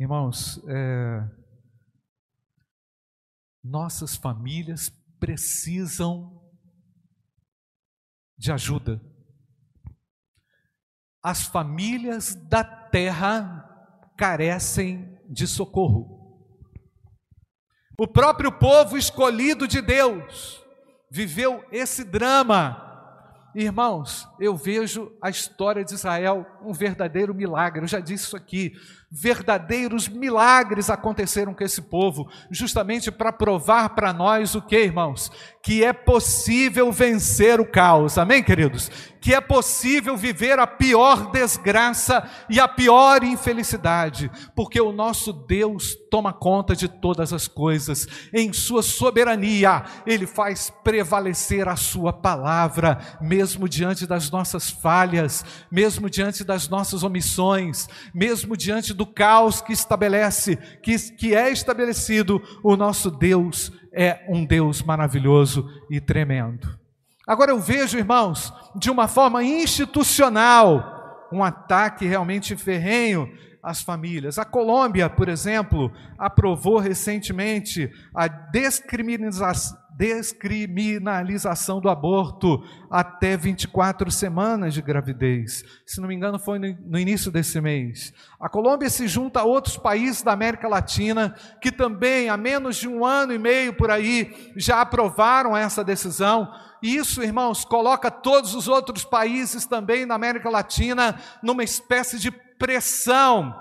Irmãos, é, nossas famílias precisam de ajuda. As famílias da terra carecem de socorro. O próprio povo escolhido de Deus viveu esse drama. Irmãos, eu vejo a história de Israel um verdadeiro milagre. Eu já disse isso aqui verdadeiros milagres aconteceram com esse povo, justamente para provar para nós o que, irmãos? Que é possível vencer o caos, amém, queridos? Que é possível viver a pior desgraça e a pior infelicidade, porque o nosso Deus toma conta de todas as coisas, em Sua soberania, Ele faz prevalecer a Sua palavra, mesmo diante das nossas falhas, mesmo diante das nossas omissões, mesmo diante do caos que estabelece, que, que é estabelecido, o nosso Deus é um Deus maravilhoso e tremendo. Agora eu vejo, irmãos, de uma forma institucional, um ataque realmente ferrenho às famílias. A Colômbia, por exemplo, aprovou recentemente a descriminalização descriminalização do aborto até 24 semanas de gravidez. Se não me engano, foi no início desse mês. A Colômbia se junta a outros países da América Latina que também, há menos de um ano e meio por aí, já aprovaram essa decisão. E isso, irmãos, coloca todos os outros países também na América Latina numa espécie de pressão,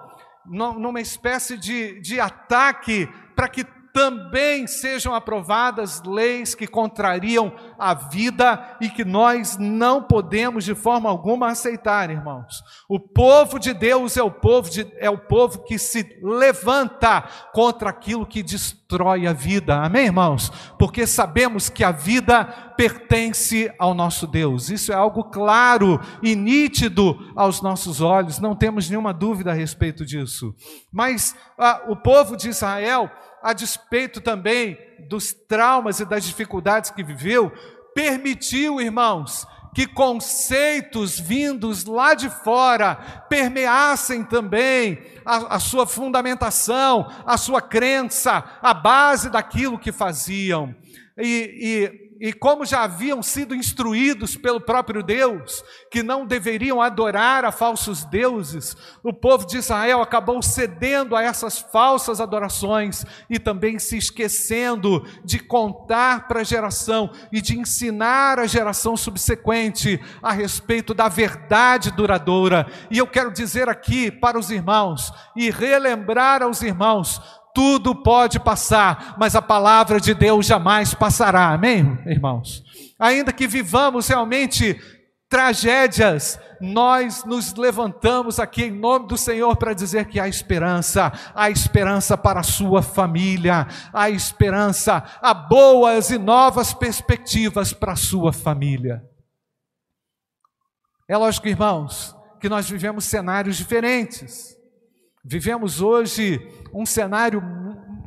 numa espécie de, de ataque para que também sejam aprovadas leis que contrariam a vida e que nós não podemos de forma alguma aceitar, irmãos. O povo de Deus é o povo, de, é o povo que se levanta contra aquilo que destrói a vida. Amém, irmãos? Porque sabemos que a vida pertence ao nosso Deus. Isso é algo claro e nítido aos nossos olhos, não temos nenhuma dúvida a respeito disso. Mas ah, o povo de Israel a despeito também dos traumas e das dificuldades que viveu, permitiu, irmãos, que conceitos vindos lá de fora permeassem também a, a, sua fundamentação, a sua crença, a base daquilo que faziam. E, e e como já haviam sido instruídos pelo próprio Deus, que não deveriam adorar a falsos deuses, o povo de Israel acabou cedendo a essas falsas adorações e também se esquecendo de contar para a geração e de ensinar a geração subsequente a respeito da verdade duradoura. E eu quero dizer aqui para os irmãos e relembrar aos irmãos tudo pode passar, mas a palavra de Deus jamais passará. Amém, irmãos? Ainda que vivamos realmente tragédias, nós nos levantamos aqui em nome do Senhor para dizer que há esperança, há esperança para a sua família, há esperança, há boas e novas perspectivas para a sua família. É lógico, irmãos, que nós vivemos cenários diferentes. Vivemos hoje um cenário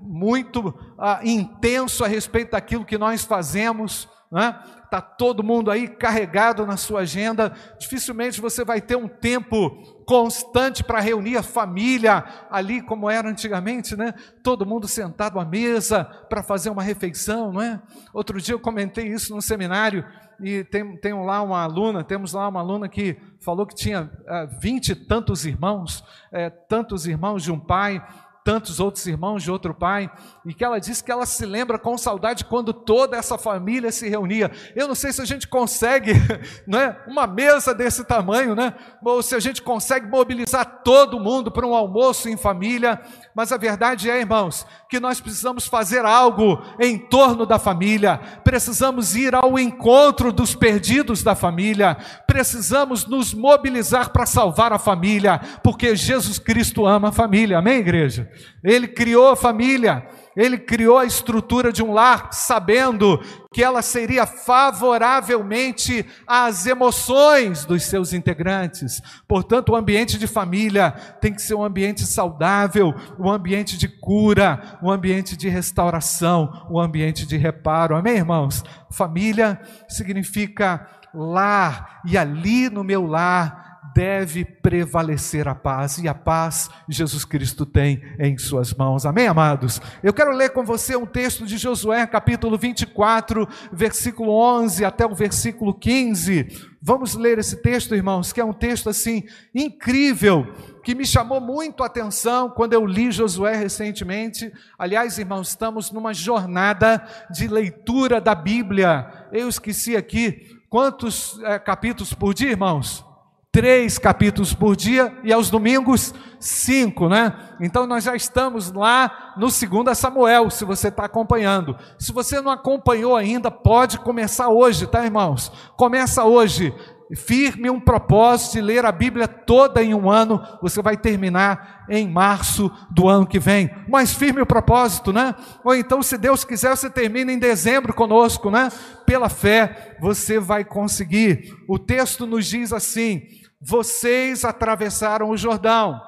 muito ah, intenso a respeito daquilo que nós fazemos, né? Está todo mundo aí carregado na sua agenda. Dificilmente você vai ter um tempo constante para reunir a família ali, como era antigamente, né? Todo mundo sentado à mesa para fazer uma refeição, não é? Outro dia eu comentei isso no seminário e tem, tem lá uma aluna, temos lá uma aluna que falou que tinha ah, vinte e tantos irmãos, é, tantos irmãos de um pai tantos outros irmãos de outro pai, e que ela disse que ela se lembra com saudade quando toda essa família se reunia. Eu não sei se a gente consegue, não é, uma mesa desse tamanho, né? Ou se a gente consegue mobilizar todo mundo para um almoço em família, mas a verdade é, irmãos, que nós precisamos fazer algo em torno da família, precisamos ir ao encontro dos perdidos da família, precisamos nos mobilizar para salvar a família, porque Jesus Cristo ama a família, amém, igreja? Ele criou a família, ele criou a estrutura de um lar, sabendo que ela seria favoravelmente às emoções dos seus integrantes. Portanto, o ambiente de família tem que ser um ambiente saudável, um ambiente de cura, um ambiente de restauração, um ambiente de reparo. Amém, irmãos? Família significa lar, e ali no meu lar deve prevalecer a paz, e a paz Jesus Cristo tem em suas mãos. Amém, amados? Eu quero ler com você um texto de Josué, capítulo 24, versículo 11 até o versículo 15. Vamos ler esse texto, irmãos, que é um texto assim incrível, que me chamou muito a atenção quando eu li Josué recentemente. Aliás, irmãos, estamos numa jornada de leitura da Bíblia. Eu esqueci aqui quantos é, capítulos por dia, irmãos? Três capítulos por dia e aos domingos cinco, né? Então nós já estamos lá no 2 Samuel, se você está acompanhando. Se você não acompanhou ainda, pode começar hoje, tá, irmãos? Começa hoje. Firme um propósito de ler a Bíblia toda em um ano, você vai terminar em março do ano que vem. Mas firme o propósito, né? Ou então, se Deus quiser, você termina em dezembro conosco, né? Pela fé, você vai conseguir. O texto nos diz assim: vocês atravessaram o Jordão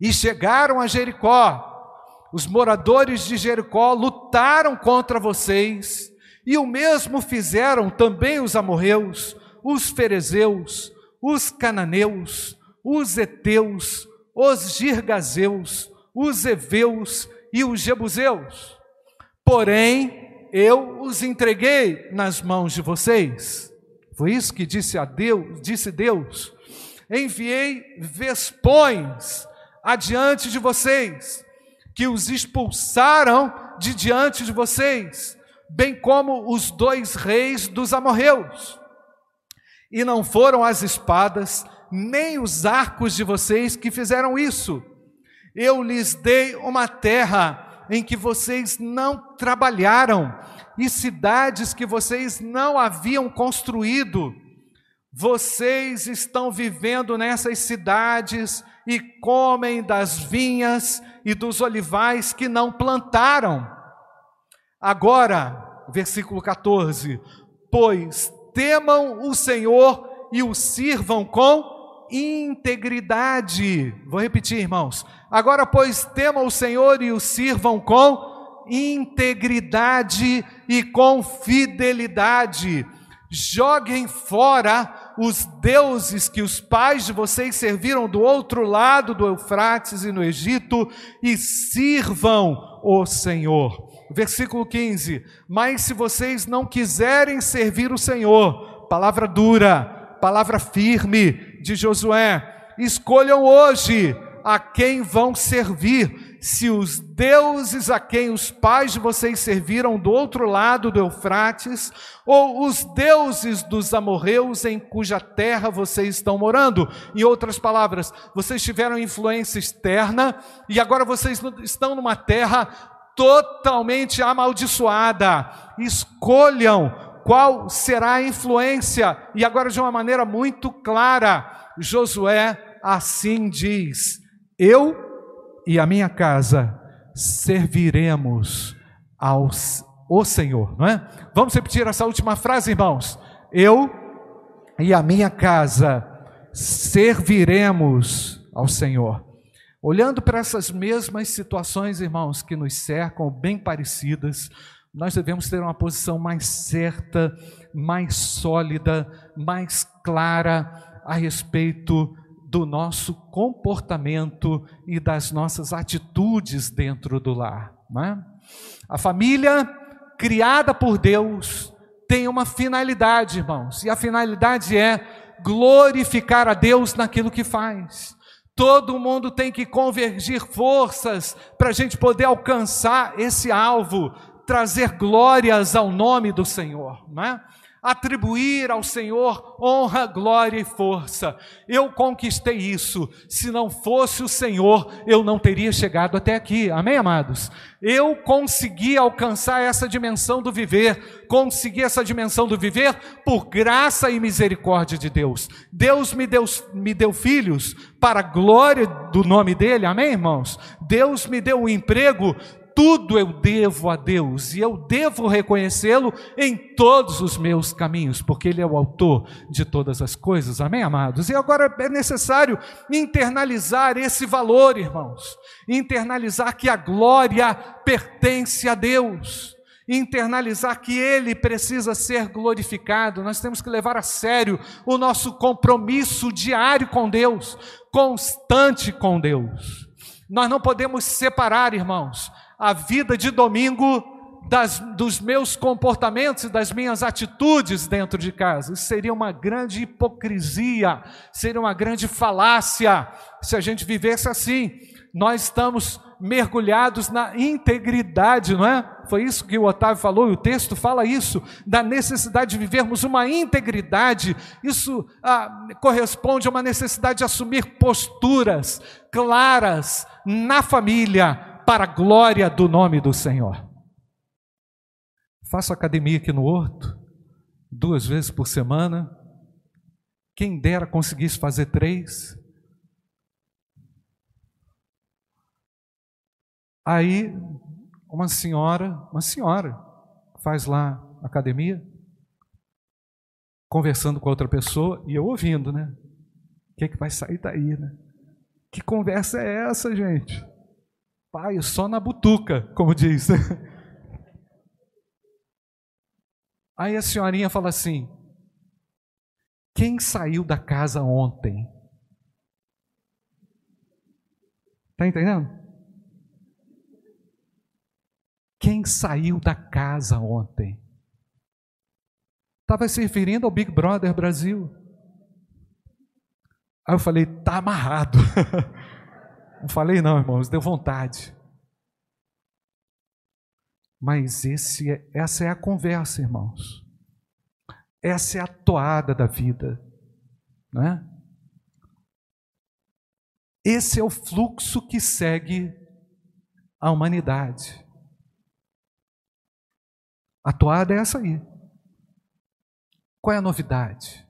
e chegaram a Jericó. Os moradores de Jericó lutaram contra vocês, e o mesmo fizeram também os amorreus, os ferezeus, os cananeus, os heteus, os girgazeus, os heveus e os jebuseus. Porém, eu os entreguei nas mãos de vocês foi isso que disse a Deus, disse Deus. Enviei vespões adiante de vocês, que os expulsaram de diante de vocês, bem como os dois reis dos amorreus. E não foram as espadas, nem os arcos de vocês que fizeram isso. Eu lhes dei uma terra em que vocês não trabalharam, e cidades que vocês não haviam construído. Vocês estão vivendo nessas cidades e comem das vinhas e dos olivais que não plantaram. Agora, versículo 14: Pois temam o Senhor e o sirvam com integridade. Vou repetir, irmãos. Agora, pois temam o Senhor e o sirvam com integridade e com fidelidade. Joguem fora os deuses que os pais de vocês serviram do outro lado do Eufrates e no Egito e sirvam o Senhor. Versículo 15: Mas se vocês não quiserem servir o Senhor, palavra dura, palavra firme de Josué, escolham hoje a quem vão servir se os deuses a quem os pais de vocês serviram do outro lado do Eufrates, ou os deuses dos amorreus em cuja terra vocês estão morando. Em outras palavras, vocês tiveram influência externa e agora vocês estão numa terra totalmente amaldiçoada. Escolham qual será a influência, e agora de uma maneira muito clara, Josué assim diz: Eu e a minha casa serviremos ao o Senhor, não é? Vamos repetir essa última frase, irmãos. Eu e a minha casa serviremos ao Senhor. Olhando para essas mesmas situações, irmãos, que nos cercam, bem parecidas, nós devemos ter uma posição mais certa, mais sólida, mais clara a respeito do nosso comportamento e das nossas atitudes dentro do lar. É? A família criada por Deus tem uma finalidade, irmãos, e a finalidade é glorificar a Deus naquilo que faz. Todo mundo tem que convergir forças para a gente poder alcançar esse alvo, trazer glórias ao nome do Senhor, não é? Atribuir ao Senhor honra, glória e força. Eu conquistei isso. Se não fosse o Senhor, eu não teria chegado até aqui. Amém, amados? Eu consegui alcançar essa dimensão do viver, consegui essa dimensão do viver por graça e misericórdia de Deus. Deus me deu, me deu filhos para a glória do nome dEle, amém, irmãos? Deus me deu um emprego tudo eu devo a Deus e eu devo reconhecê-lo em todos os meus caminhos, porque Ele é o autor de todas as coisas, amém, amados? E agora é necessário internalizar esse valor, irmãos, internalizar que a glória pertence a Deus. internalizar que Ele precisa ser glorificado, nós temos que levar a sério o nosso compromisso diário com Deus, constante com Deus. Nós não podemos separar, irmãos, a vida de domingo das, dos meus comportamentos e das minhas atitudes dentro de casa. Isso seria uma grande hipocrisia, seria uma grande falácia se a gente vivesse assim. Nós estamos mergulhados na integridade, não é? Foi isso que o Otávio falou, e o texto fala isso, da necessidade de vivermos uma integridade. Isso ah, corresponde a uma necessidade de assumir posturas claras na família, para a glória do nome do Senhor. Faço academia aqui no Horto, duas vezes por semana. Quem dera conseguisse fazer três. Aí, uma senhora, uma senhora, faz lá academia, conversando com outra pessoa, e eu ouvindo, né? O que, é que vai sair daí, né? Que conversa é essa, gente? Pai, só na butuca, como diz. Aí a senhorinha fala assim: quem saiu da casa ontem? Está entendendo? Quem saiu da casa ontem? Estava se referindo ao Big Brother Brasil. Aí eu falei, tá amarrado. Não falei não, irmãos, deu vontade. Mas esse é, essa é a conversa, irmãos. Essa é a toada da vida, né? Esse é o fluxo que segue a humanidade. A toada é essa aí. Qual é a novidade?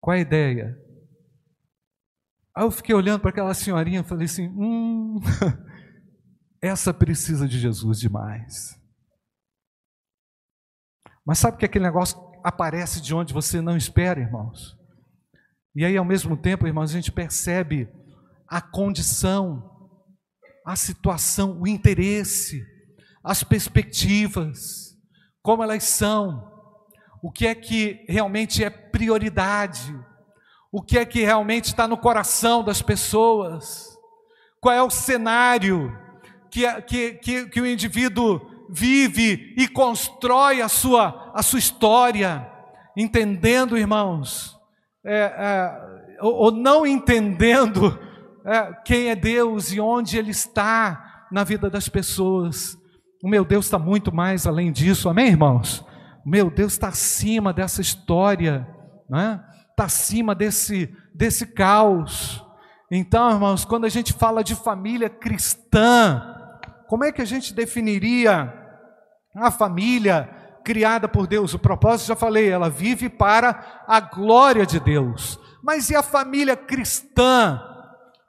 Qual é a ideia? Aí eu fiquei olhando para aquela senhorinha e falei assim: hum, essa precisa de Jesus demais. Mas sabe que aquele negócio aparece de onde você não espera, irmãos? E aí, ao mesmo tempo, irmãos, a gente percebe a condição, a situação, o interesse as perspectivas, como elas são, o que é que realmente é prioridade, o que é que realmente está no coração das pessoas, qual é o cenário que, que, que, que o indivíduo vive e constrói a sua, a sua história, entendendo, irmãos, é, é, ou, ou, não entendendo é, quem é Deus e onde Ele está na vida das pessoas. O meu Deus está muito mais além disso, amém, irmãos? O meu Deus está acima dessa história, né? Está acima desse, desse caos. Então, irmãos, quando a gente fala de família cristã, como é que a gente definiria a família criada por Deus? O propósito, já falei, ela vive para a glória de Deus. Mas e a família cristã?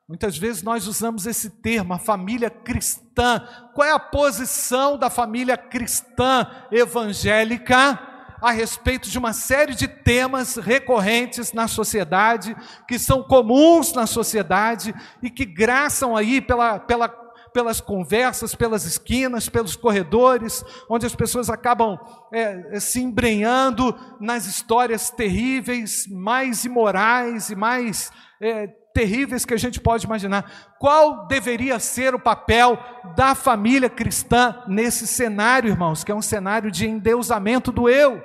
Muitas vezes nós usamos esse termo, a família cristã. Qual é a posição da família cristã evangélica a respeito de uma série de temas recorrentes na sociedade, que são comuns na sociedade e que graçam aí pela, pela, pelas conversas, pelas esquinas, pelos corredores, onde as pessoas acabam é, se embrenhando nas histórias terríveis, mais imorais e mais é, terríveis que a gente pode imaginar. Qual deveria ser o papel da família cristã nesse cenário, irmãos, que é um cenário de endeusamento do eu,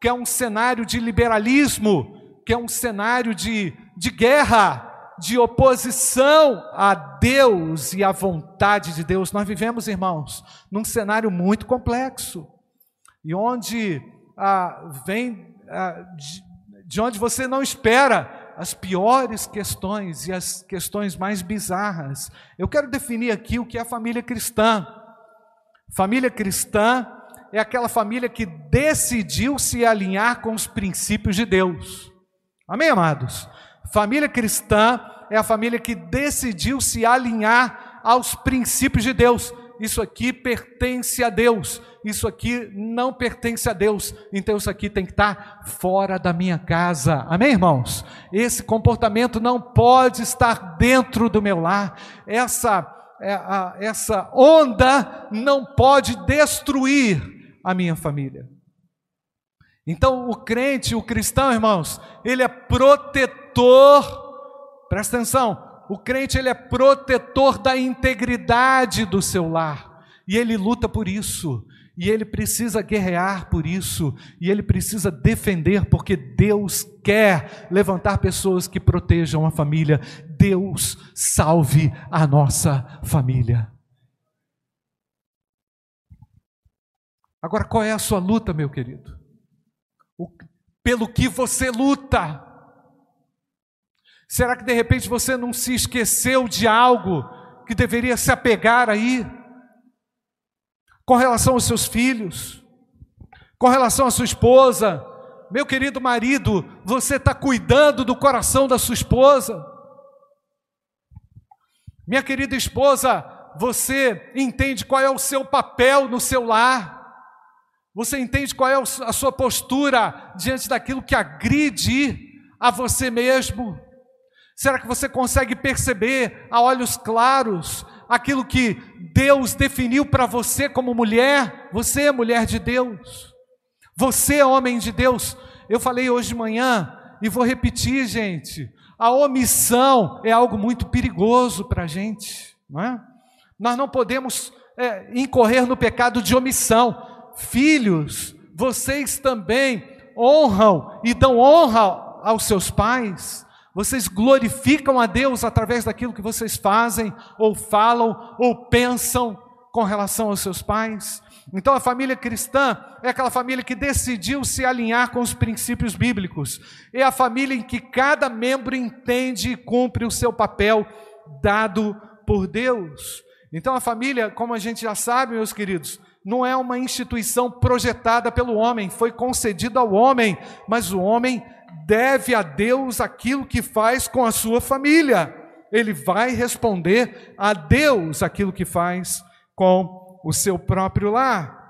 que é um cenário de liberalismo, que é um cenário de, de guerra, de oposição a Deus e à vontade de Deus. Nós vivemos, irmãos, num cenário muito complexo, e onde ah, vem ah, de, de onde você não espera as piores questões e as questões mais bizarras. Eu quero definir aqui o que é família cristã. Família cristã é aquela família que decidiu se alinhar com os princípios de Deus. Amém, amados? Família cristã é a família que decidiu se alinhar aos princípios de Deus. Isso aqui pertence a Deus isso aqui não pertence a Deus, então isso aqui tem que estar fora da minha casa. Amém, irmãos? Esse comportamento não pode estar dentro do meu lar. Essa é, essa onda não pode destruir a minha família. Então, o crente, o cristão, irmãos, ele é protetor, presta atenção, o crente ele é protetor da integridade do seu lar, e ele luta por isso, e ele precisa guerrear por isso, e ele precisa defender, porque Deus quer levantar pessoas que protejam a família. Deus salve a nossa família. Agora, qual é a sua luta, meu querido? O, pelo que você luta? Será que de repente você não se esqueceu de algo que deveria se apegar aí? com relação aos seus filhos, com relação à sua esposa. Meu querido marido, você está cuidando do coração da sua esposa. Minha querida esposa, você entende qual é o seu papel no seu lar? Você entende qual é a sua postura diante daquilo que agride a você mesmo? Será que você consegue perceber a olhos claros aquilo que Deus definiu para você como mulher, você é mulher de Deus, você é homem de Deus. Eu falei hoje de manhã e vou repetir, gente: a omissão é algo muito perigoso para a gente, não é? Nós não podemos é, incorrer no pecado de omissão. Filhos, vocês também honram e dão honra aos seus pais. Vocês glorificam a Deus através daquilo que vocês fazem, ou falam, ou pensam com relação aos seus pais? Então a família cristã é aquela família que decidiu se alinhar com os princípios bíblicos. É a família em que cada membro entende e cumpre o seu papel dado por Deus. Então a família, como a gente já sabe, meus queridos, não é uma instituição projetada pelo homem, foi concedida ao homem, mas o homem deve a Deus aquilo que faz com a sua família. Ele vai responder a Deus aquilo que faz com o seu próprio lar.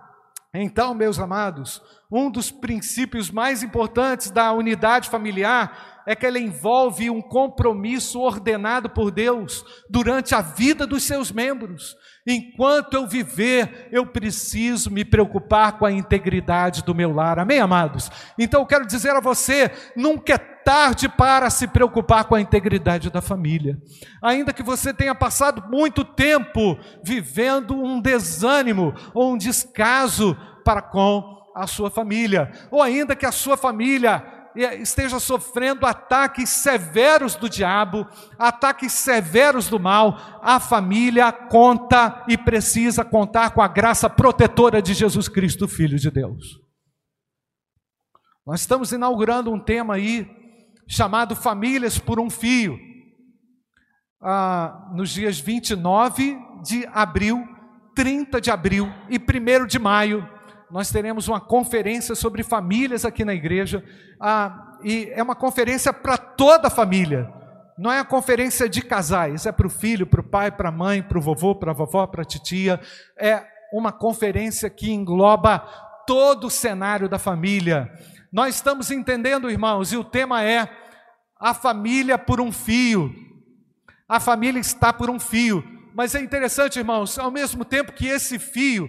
Então, meus amados, um dos princípios mais importantes da unidade familiar é que ela envolve um compromisso ordenado por Deus durante a vida dos seus membros. Enquanto eu viver, eu preciso me preocupar com a integridade do meu lar. Amém, amados? Então eu quero dizer a você: nunca é tarde para se preocupar com a integridade da família. Ainda que você tenha passado muito tempo vivendo um desânimo ou um descaso para com a sua família, ou ainda que a sua família esteja sofrendo ataques severos do diabo, ataques severos do mal, a família conta e precisa contar com a graça protetora de Jesus Cristo, Filho de Deus. Nós estamos inaugurando um tema aí chamado Famílias por um Fio, ah, nos dias 29 de abril, 30 de abril e 1 de maio nós teremos uma conferência sobre famílias aqui na igreja, ah, e é uma conferência para toda a família. Não é a conferência de casais, é para o filho, para o pai, para a mãe, para o vovô, para a vovó, para a titia. É uma conferência que engloba todo o cenário da família. Nós estamos entendendo, irmãos, e o tema é a família por um fio. A família está por um fio. Mas é interessante, irmãos, ao mesmo tempo que esse fio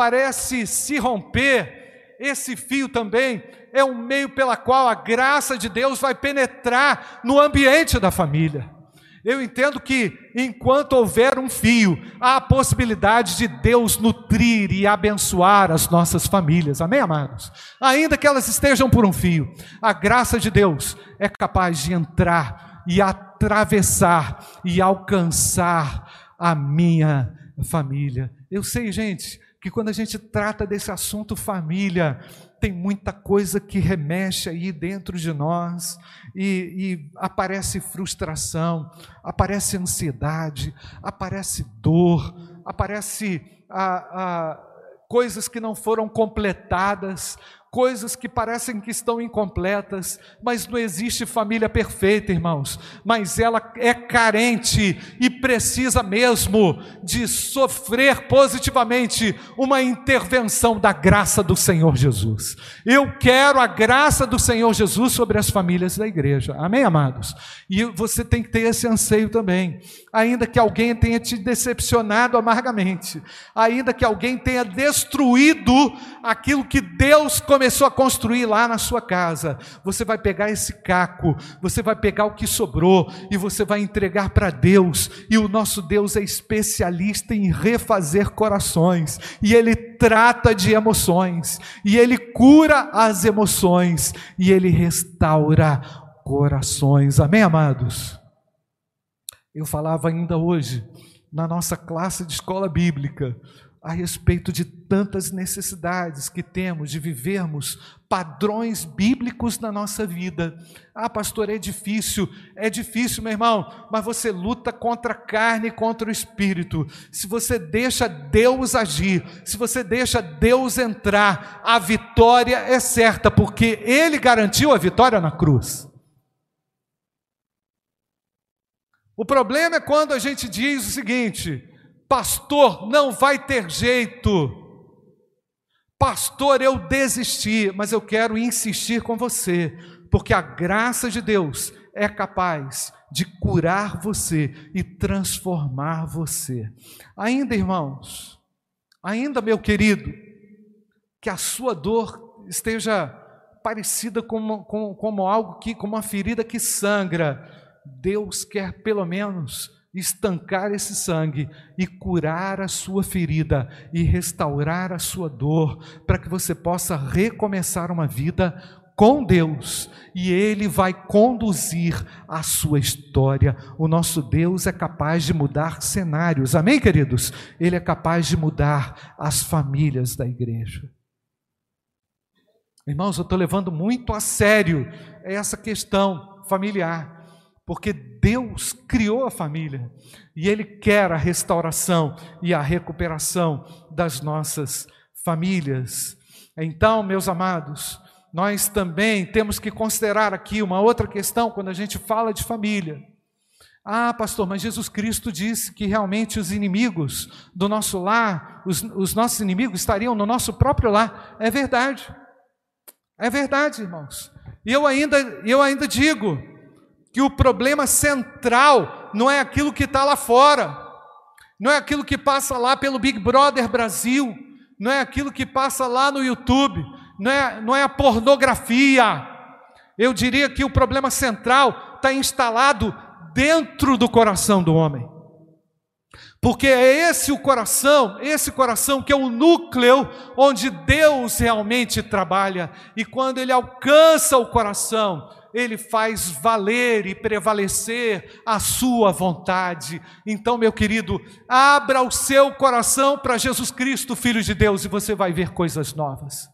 parece se romper, esse fio também é um meio pela qual a graça de Deus vai penetrar no ambiente da família. Eu entendo que enquanto houver um fio, há a possibilidade de Deus nutrir e abençoar as nossas famílias. Amém, amados? Ainda que elas estejam por um fio, a graça de Deus é capaz de entrar e atravessar e alcançar a minha família. Eu sei, gente, que quando a gente trata desse assunto família, tem muita coisa que remexe aí dentro de nós e, e aparece frustração, aparece ansiedade, aparece dor, aparece a, a, coisas que não foram completadas, coisas que parecem que estão incompletas, mas não existe família perfeita, irmãos, mas ela é carente e precisa mesmo de sofrer positivamente uma intervenção da graça do Senhor Jesus. Eu quero a graça do Senhor Jesus sobre as famílias da igreja, amém, amados? E você tem que ter esse anseio também, ainda que alguém tenha te decepcionado amargamente, ainda que alguém tenha destruído aquilo que Deus começou a construir lá na sua casa, você vai pegar esse caco, você vai pegar o que sobrou e você vai entregar para Deus. E o nosso Deus é especialista em refazer corações, e ele trata de emoções, e ele cura as emoções, e ele restaura corações. Amém, amados? Eu falava ainda hoje na nossa classe de escola bíblica a respeito de tantas necessidades que temos de vivermos padrões bíblicos na nossa vida. Ah, pastor, é difícil, é difícil, meu irmão, mas você luta contra a carne e contra o espírito. Se você deixa Deus agir, se você deixa Deus entrar, a vitória é certa, porque Ele garantiu a vitória na cruz. O problema é quando a gente diz o seguinte: Pastor, não vai ter jeito. Pastor, eu desisti, mas eu quero insistir com você, porque a graça de Deus é capaz de curar você e transformar você. Ainda, irmãos, ainda, meu querido, que a sua dor esteja parecida como, como algo que, como uma ferida que sangra, Deus quer pelo menos estancar esse sangue e curar a sua ferida e restaurar a sua dor, para que você possa recomeçar uma vida com Deus e Ele vai conduzir a sua história. O nosso Deus é capaz de mudar cenários, amém, queridos? Ele é capaz de mudar as famílias da igreja. Irmãos, eu estou levando muito a sério essa questão familiar porque Deus criou a família e Ele quer a restauração e a recuperação das nossas famílias. Então, meus amados, nós também temos que considerar aqui uma outra questão quando a gente fala de família. Ah, pastor, mas Jesus Cristo disse que realmente os inimigos do nosso lar, os, os nossos inimigos estariam no nosso próprio lar. É verdade. É verdade, irmãos. E eu ainda, eu ainda digo, que o problema central não é aquilo que está lá fora, não é aquilo que passa lá pelo Big Brother Brasil, não é aquilo que passa lá no YouTube, não é, não é a pornografia. Eu diria que o problema central está instalado dentro do coração do homem. Porque é esse o coração, esse coração que é o núcleo onde Deus realmente trabalha. E quando ele alcança o coração, ele faz valer e prevalecer a sua vontade. Então, meu querido, abra o seu coração para Jesus Cristo, Filho de Deus, e você vai ver coisas novas.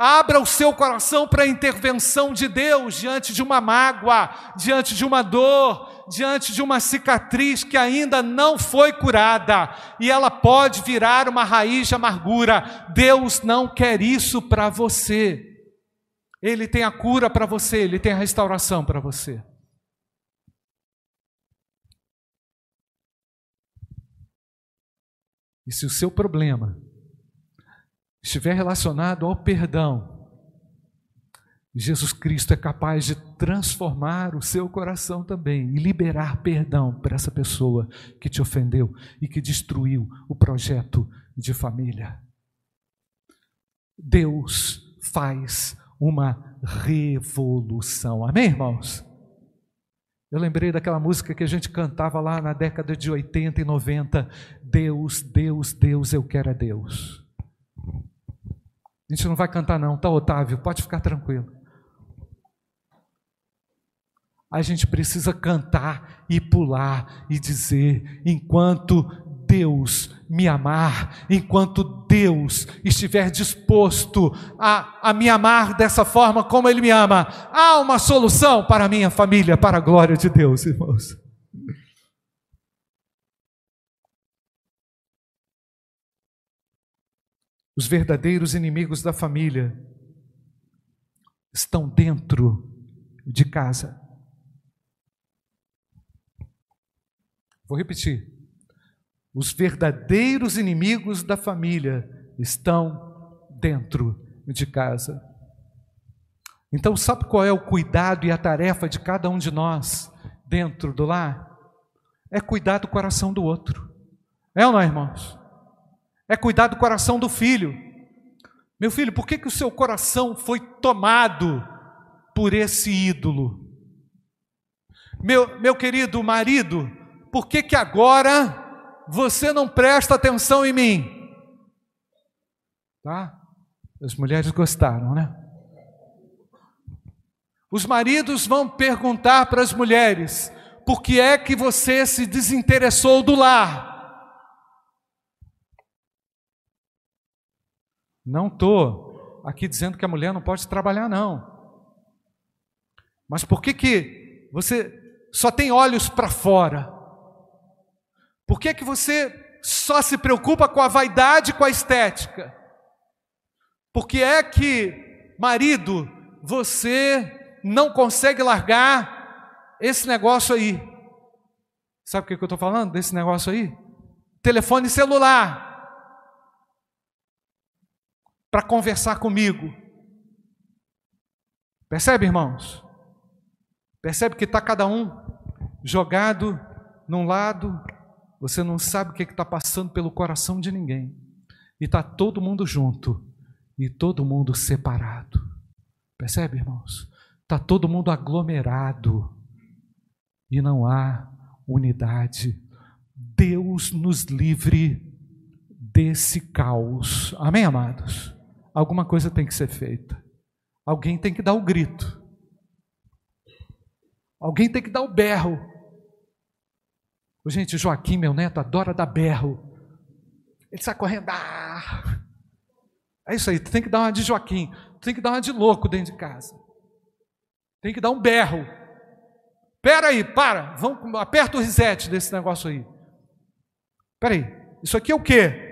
Abra o seu coração para a intervenção de Deus diante de uma mágoa, diante de uma dor, diante de uma cicatriz que ainda não foi curada e ela pode virar uma raiz de amargura. Deus não quer isso para você. Ele tem a cura para você, ele tem a restauração para você. E se o seu problema estiver relacionado ao perdão, Jesus Cristo é capaz de transformar o seu coração também e liberar perdão para essa pessoa que te ofendeu e que destruiu o projeto de família. Deus faz uma revolução. Amém, irmãos? Eu lembrei daquela música que a gente cantava lá na década de 80 e 90. Deus, Deus, Deus, eu quero é Deus. A gente não vai cantar, não, tá, Otávio? Pode ficar tranquilo. A gente precisa cantar e pular e dizer: enquanto Deus me amar, enquanto Deus estiver disposto a, a me amar dessa forma como Ele me ama, há uma solução para a minha família, para a glória de Deus, irmãos. Os verdadeiros inimigos da família estão dentro de casa. Vou repetir. Os verdadeiros inimigos da família estão dentro de casa. Então, sabe qual é o cuidado e a tarefa de cada um de nós dentro do lar? É cuidar do coração do outro. É ou não, irmãos? É cuidar do coração do filho. Meu filho, por que, que o seu coração foi tomado por esse ídolo? Meu, meu querido marido, por que, que agora você não presta atenção em mim? Tá? As mulheres gostaram, né? Os maridos vão perguntar para as mulheres: por que é que você se desinteressou do lar? Não estou aqui dizendo que a mulher não pode trabalhar, não. Mas por que, que você só tem olhos para fora? Por que, que você só se preocupa com a vaidade, com a estética? Porque é que, marido, você não consegue largar esse negócio aí. Sabe o que eu estou falando desse negócio aí? Telefone celular para conversar comigo. Percebe, irmãos? Percebe que está cada um jogado num lado, você não sabe o que está passando pelo coração de ninguém, e está todo mundo junto e todo mundo separado. Percebe, irmãos? Está todo mundo aglomerado e não há unidade. Deus nos livre desse caos. Amém, amados? alguma coisa tem que ser feita. Alguém tem que dar o grito. Alguém tem que dar o berro. Gente, Joaquim, meu neto, adora dar berro. Ele sai correndo. Ah! É isso aí, tu tem que dar uma de Joaquim. Tu tem que dar uma de louco dentro de casa. Tem que dar um berro. Pera aí, para. Vamos, aperta o reset desse negócio aí. Pera aí. Isso aqui é o quê?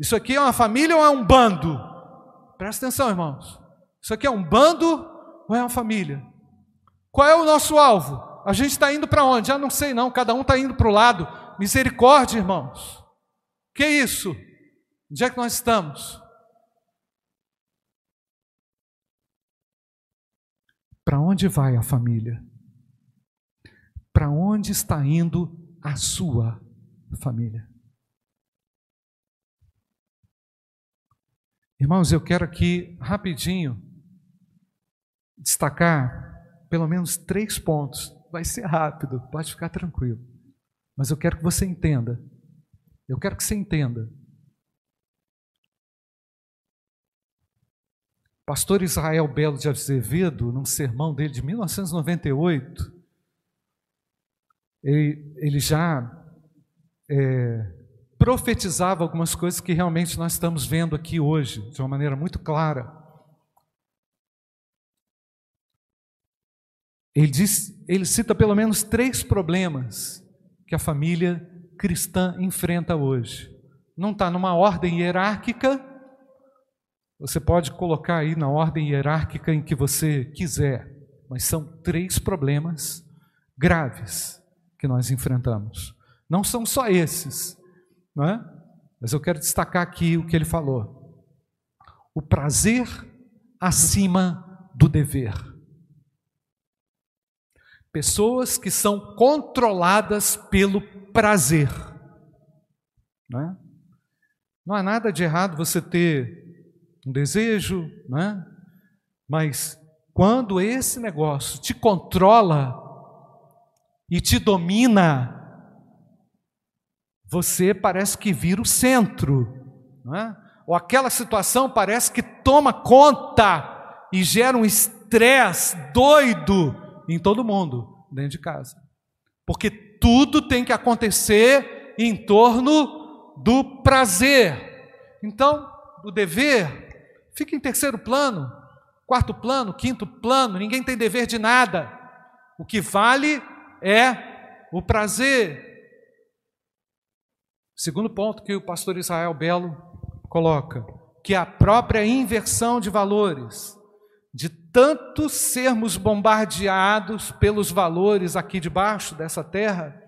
Isso aqui é uma família ou é um bando? Presta atenção, irmãos. Isso aqui é um bando ou é uma família? Qual é o nosso alvo? A gente está indo para onde? Já não sei não, cada um está indo para o lado. Misericórdia, irmãos. Que isso? Onde é que nós estamos? Para onde vai a família? Para onde está indo a sua família? Irmãos, eu quero aqui rapidinho destacar pelo menos três pontos. Vai ser rápido, pode ficar tranquilo. Mas eu quero que você entenda. Eu quero que você entenda. Pastor Israel Belo de Azevedo, num sermão dele de 1998, ele, ele já é, profetizava algumas coisas que realmente nós estamos vendo aqui hoje, de uma maneira muito clara. Ele, diz, ele cita pelo menos três problemas que a família cristã enfrenta hoje. Não está numa ordem hierárquica, você pode colocar aí na ordem hierárquica em que você quiser, mas são três problemas graves que nós enfrentamos. Não são só esses, não é? Mas eu quero destacar aqui o que ele falou: o prazer acima do dever. Pessoas que são controladas pelo prazer. Não, é? não há nada de errado você ter um desejo, não é? mas quando esse negócio te controla e te domina, você parece que vira o centro, é? ou aquela situação parece que toma conta e gera um estresse doido em todo mundo dentro de casa, porque tudo tem que acontecer em torno do prazer. Então, o dever fica em terceiro plano, quarto plano, quinto plano, ninguém tem dever de nada. O que vale é o prazer. Segundo ponto que o pastor Israel Belo coloca, que a própria inversão de valores, tanto sermos bombardeados pelos valores aqui debaixo dessa terra,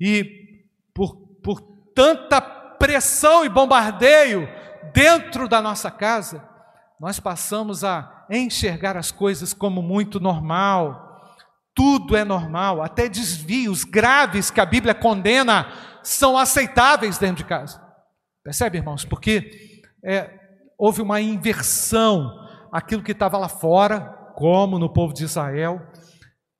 e por, por tanta pressão e bombardeio dentro da nossa casa, nós passamos a enxergar as coisas como muito normal, tudo é normal, até desvios graves que a Bíblia condena são aceitáveis dentro de casa. Percebe, irmãos? Porque é, houve uma inversão, aquilo que estava lá fora, como no povo de Israel,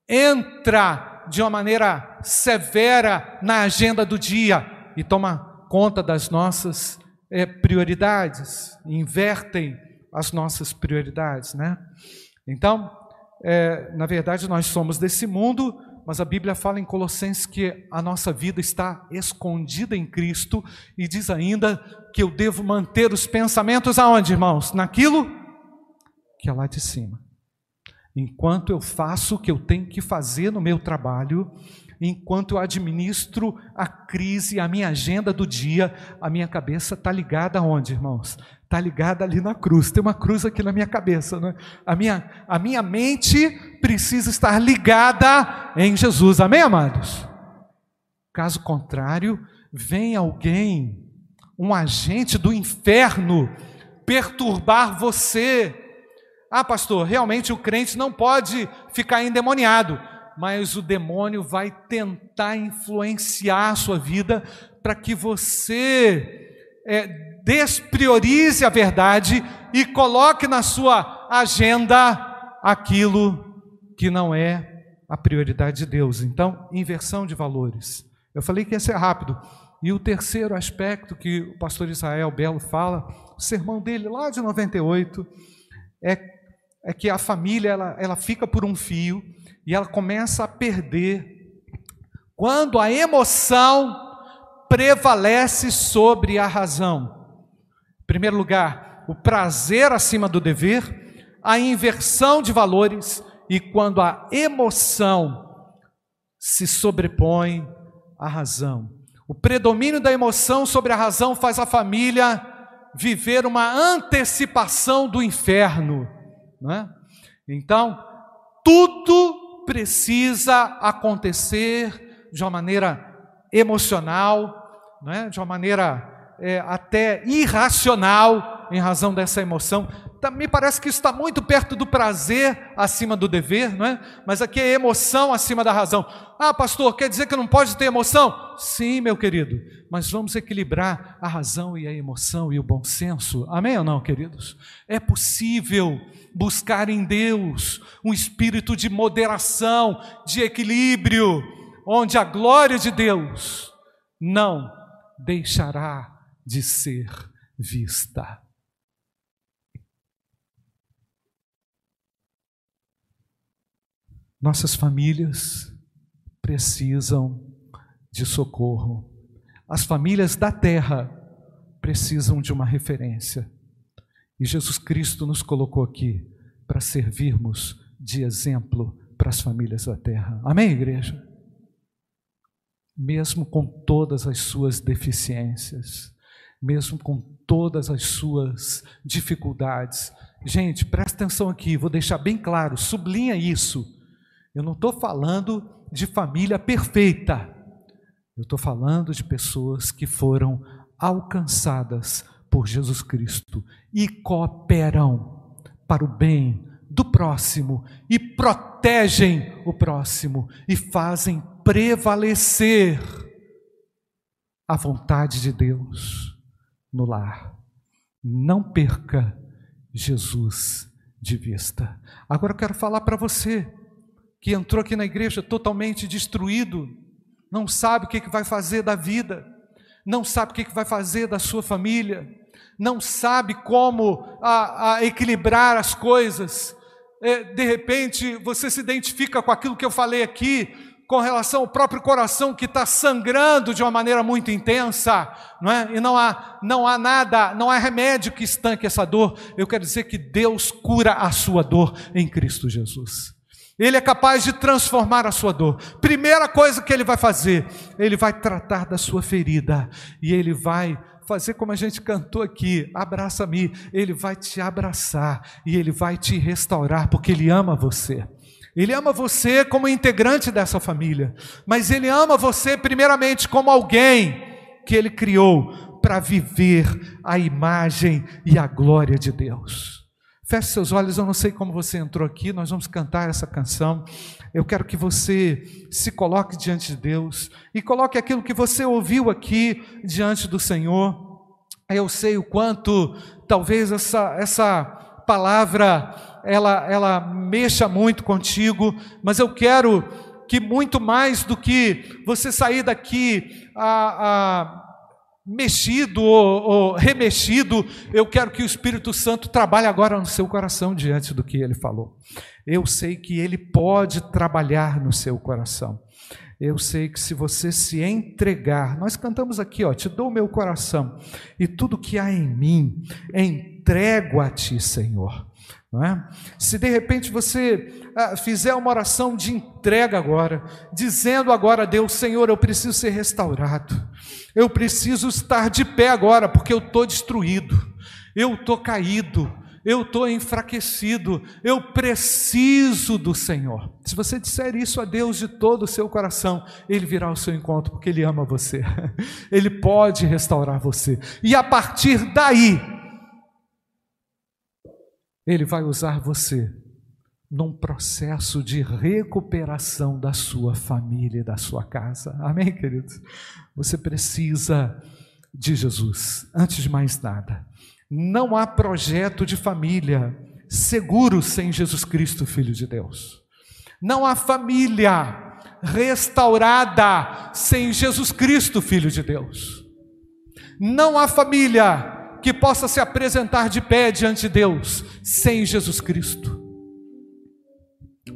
entra de uma maneira severa na agenda do dia e toma conta das nossas é, prioridades, invertem as nossas prioridades, né? Então, é, na verdade, nós somos desse mundo, mas a Bíblia fala em Colossenses que a nossa vida está escondida em Cristo e diz ainda que eu devo manter os pensamentos aonde, irmãos? Naquilo que é lá de cima. Enquanto eu faço o que eu tenho que fazer no meu trabalho, enquanto eu administro a crise, a minha agenda do dia, a minha cabeça está ligada aonde, irmãos? está ligada ali na cruz. Tem uma cruz aqui na minha cabeça. Né? A, minha, a minha mente precisa estar ligada em Jesus. Amém, amados? Caso contrário, vem alguém, um agente do inferno, perturbar você. Ah, pastor, realmente o crente não pode ficar endemoniado, mas o demônio vai tentar influenciar a sua vida para que você é, despriorize a verdade e coloque na sua agenda aquilo que não é a prioridade de Deus. Então, inversão de valores. Eu falei que ia ser rápido. E o terceiro aspecto que o pastor Israel Belo fala, o sermão dele lá de 98, é, é que a família ela, ela fica por um fio e ela começa a perder quando a emoção prevalece sobre a razão primeiro lugar, o prazer acima do dever, a inversão de valores e quando a emoção se sobrepõe à razão. O predomínio da emoção sobre a razão faz a família viver uma antecipação do inferno. Né? Então, tudo precisa acontecer de uma maneira emocional, né? de uma maneira é, até irracional em razão dessa emoção. Tá, me parece que isso está muito perto do prazer acima do dever, não é? Mas aqui é emoção acima da razão. Ah, pastor, quer dizer que não pode ter emoção? Sim, meu querido, mas vamos equilibrar a razão e a emoção e o bom senso. Amém ou não, queridos? É possível buscar em Deus um espírito de moderação, de equilíbrio, onde a glória de Deus não deixará de ser vista. Nossas famílias precisam de socorro. As famílias da terra precisam de uma referência. E Jesus Cristo nos colocou aqui para servirmos de exemplo para as famílias da terra. Amém, igreja? Mesmo com todas as suas deficiências, mesmo com todas as suas dificuldades. Gente, presta atenção aqui, vou deixar bem claro, sublinha isso. Eu não estou falando de família perfeita, eu estou falando de pessoas que foram alcançadas por Jesus Cristo e cooperam para o bem do próximo e protegem o próximo e fazem prevalecer a vontade de Deus no lar. Não perca Jesus de vista. Agora eu quero falar para você que entrou aqui na igreja totalmente destruído, não sabe o que, vai fazer da vida, não sabe o que, vai fazer da sua família, não sabe como a, a equilibrar as coisas. É, de repente você se identifica com aquilo que eu falei aqui, com relação ao próprio coração que está sangrando de uma maneira muito intensa, não é? E não há, não há nada, não há remédio que estanque essa dor. Eu quero dizer que Deus cura a sua dor em Cristo Jesus. Ele é capaz de transformar a sua dor. Primeira coisa que ele vai fazer, ele vai tratar da sua ferida e ele vai fazer como a gente cantou aqui, abraça-me, ele vai te abraçar e ele vai te restaurar, porque ele ama você. Ele ama você como integrante dessa família, mas ele ama você primeiramente como alguém que ele criou para viver a imagem e a glória de Deus. Feche seus olhos, eu não sei como você entrou aqui, nós vamos cantar essa canção. Eu quero que você se coloque diante de Deus e coloque aquilo que você ouviu aqui diante do Senhor. Eu sei o quanto talvez essa, essa palavra ela, ela mexa muito contigo, mas eu quero que muito mais do que você sair daqui a, a mexido ou, ou, remexido, eu quero que o Espírito Santo trabalhe agora no seu coração diante do que ele falou. Eu sei que ele pode trabalhar no seu coração. Eu sei que se você se entregar, nós cantamos aqui, ó, te dou meu coração e tudo que há em mim, entrego a ti, Senhor. É? Se de repente você ah, fizer uma oração de entrega agora, dizendo agora a Deus, Senhor, eu preciso ser restaurado, eu preciso estar de pé agora, porque eu estou destruído, eu estou caído, eu estou enfraquecido, eu preciso do Senhor. Se você disser isso a Deus de todo o seu coração, Ele virá ao seu encontro, porque Ele ama você, Ele pode restaurar você, e a partir daí, ele vai usar você num processo de recuperação da sua família e da sua casa. Amém, queridos? Você precisa de Jesus, antes de mais nada. Não há projeto de família seguro sem Jesus Cristo, Filho de Deus. Não há família restaurada sem Jesus Cristo, Filho de Deus. Não há família que possa se apresentar de pé diante de Deus sem Jesus Cristo.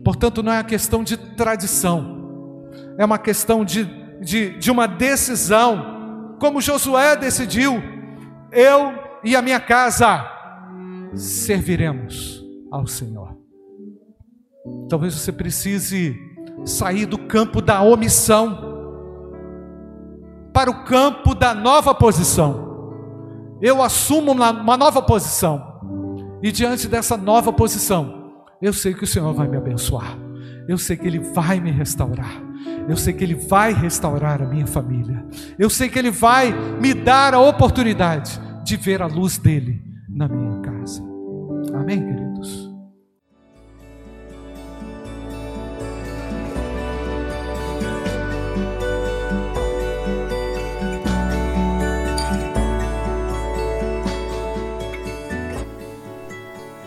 Portanto, não é uma questão de tradição, é uma questão de, de, de uma decisão, como Josué decidiu: eu e a minha casa serviremos ao Senhor. Talvez você precise sair do campo da omissão para o campo da nova posição eu assumo uma nova posição. E diante dessa nova posição, eu sei que o Senhor vai me abençoar. Eu sei que Ele vai me restaurar. Eu sei que Ele vai restaurar a minha família. Eu sei que Ele vai me dar a oportunidade de ver a luz dele na minha casa. Amém, queridos?